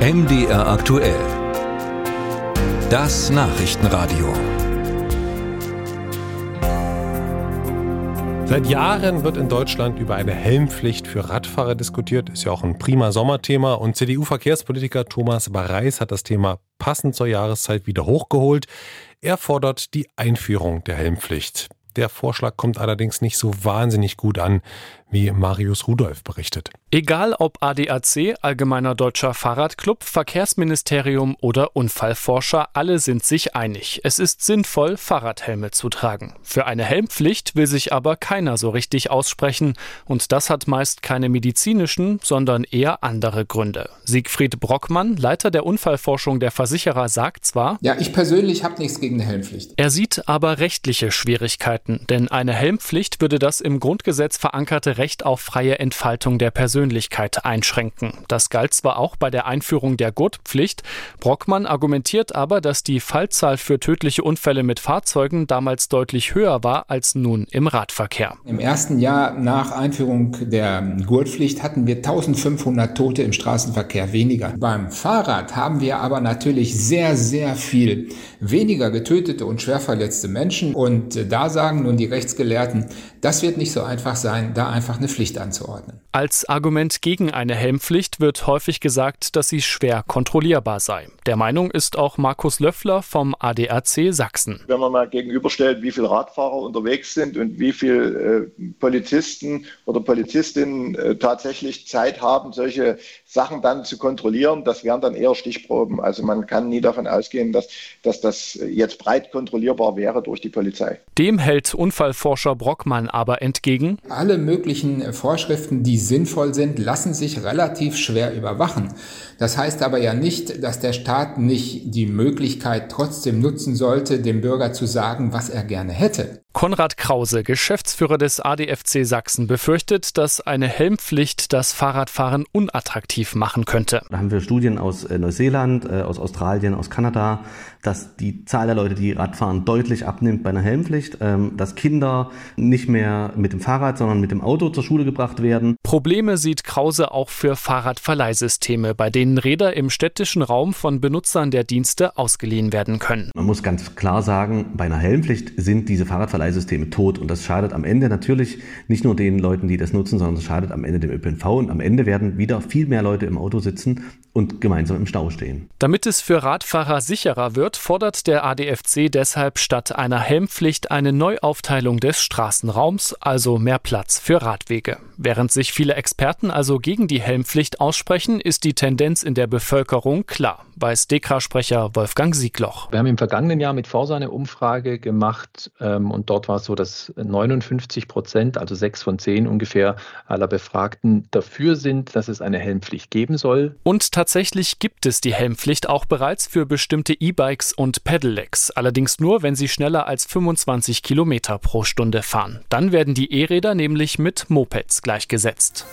MDR aktuell. Das Nachrichtenradio. Seit Jahren wird in Deutschland über eine Helmpflicht für Radfahrer diskutiert. Ist ja auch ein prima Sommerthema. Und CDU-Verkehrspolitiker Thomas Bareis hat das Thema passend zur Jahreszeit wieder hochgeholt. Er fordert die Einführung der Helmpflicht. Der Vorschlag kommt allerdings nicht so wahnsinnig gut an, wie Marius Rudolph berichtet. Egal ob ADAC, Allgemeiner Deutscher Fahrradclub, Verkehrsministerium oder Unfallforscher, alle sind sich einig. Es ist sinnvoll, Fahrradhelme zu tragen. Für eine Helmpflicht will sich aber keiner so richtig aussprechen. Und das hat meist keine medizinischen, sondern eher andere Gründe. Siegfried Brockmann, Leiter der Unfallforschung der Versicherer, sagt zwar, ja, ich persönlich habe nichts gegen eine Helmpflicht. Er sieht aber rechtliche Schwierigkeiten, denn eine Helmpflicht würde das im Grundgesetz verankerte Recht auf freie Entfaltung der Persönlichkeit einschränken. Das galt zwar auch bei der Einführung der Gurtpflicht, Brockmann argumentiert aber, dass die Fallzahl für tödliche Unfälle mit Fahrzeugen damals deutlich höher war als nun im Radverkehr. Im ersten Jahr nach Einführung der Gurtpflicht hatten wir 1500 Tote im Straßenverkehr weniger. Beim Fahrrad haben wir aber natürlich sehr, sehr viel weniger getötete und schwerverletzte Menschen und da sagen nun die Rechtsgelehrten, das wird nicht so einfach sein, da einfach eine Pflicht anzuordnen. Als Argument gegen eine Helmpflicht wird häufig gesagt, dass sie schwer kontrollierbar sei. Der Meinung ist auch Markus Löffler vom ADAC Sachsen. Wenn man mal gegenüberstellt, wie viele Radfahrer unterwegs sind und wie viele äh, Polizisten oder Polizistinnen äh, tatsächlich Zeit haben, solche Sachen dann zu kontrollieren, das wären dann eher Stichproben. Also man kann nie davon ausgehen, dass, dass das jetzt breit kontrollierbar wäre durch die Polizei. Dem hält Unfallforscher Brockmann aber entgegen. Alle möglichen Vorschriften, die sinnvoll sind, lassen sich relativ schwer überwachen. Das heißt aber ja nicht, dass der Staat nicht die Möglichkeit trotzdem nutzen sollte, dem Bürger zu sagen, was er gerne hätte. Konrad Krause, Geschäftsführer des ADFC Sachsen, befürchtet, dass eine Helmpflicht das Fahrradfahren unattraktiv machen könnte. Da haben wir Studien aus äh, Neuseeland, äh, aus Australien, aus Kanada, dass die Zahl der Leute, die Radfahren, deutlich abnimmt bei einer Helmpflicht, ähm, dass Kinder nicht mehr mit dem Fahrrad, sondern mit dem Auto zur Schule gebracht werden. Probleme sieht Krause auch für Fahrradverleihsysteme, bei denen Räder im städtischen Raum von Benutzern der Dienste ausgeliehen werden können. Man muss ganz klar sagen, bei einer Helmpflicht sind diese Fahrradverleihsysteme Verleihsysteme tot. Und das schadet am Ende natürlich nicht nur den Leuten, die das nutzen, sondern es schadet am Ende dem ÖPNV. Und am Ende werden wieder viel mehr Leute im Auto sitzen und gemeinsam im Stau stehen. Damit es für Radfahrer sicherer wird, fordert der ADFC deshalb statt einer Helmpflicht eine Neuaufteilung des Straßenraums, also mehr Platz für Radwege. Während sich viele Experten also gegen die Helmpflicht aussprechen, ist die Tendenz in der Bevölkerung klar, weiß DEKRA-Sprecher Wolfgang Siegloch. Wir haben im vergangenen Jahr mit Forsa eine Umfrage gemacht ähm, und dort war es so, dass 59 Prozent, also sechs von zehn ungefähr aller Befragten dafür sind, dass es eine Helmpflicht geben soll. Und tatsächlich gibt es die Helmpflicht auch bereits für bestimmte E-Bikes und Pedelecs, allerdings nur, wenn sie schneller als 25 Kilometer pro Stunde fahren. Dann werden die E-Räder nämlich mit Mopeds gleichgesetzt.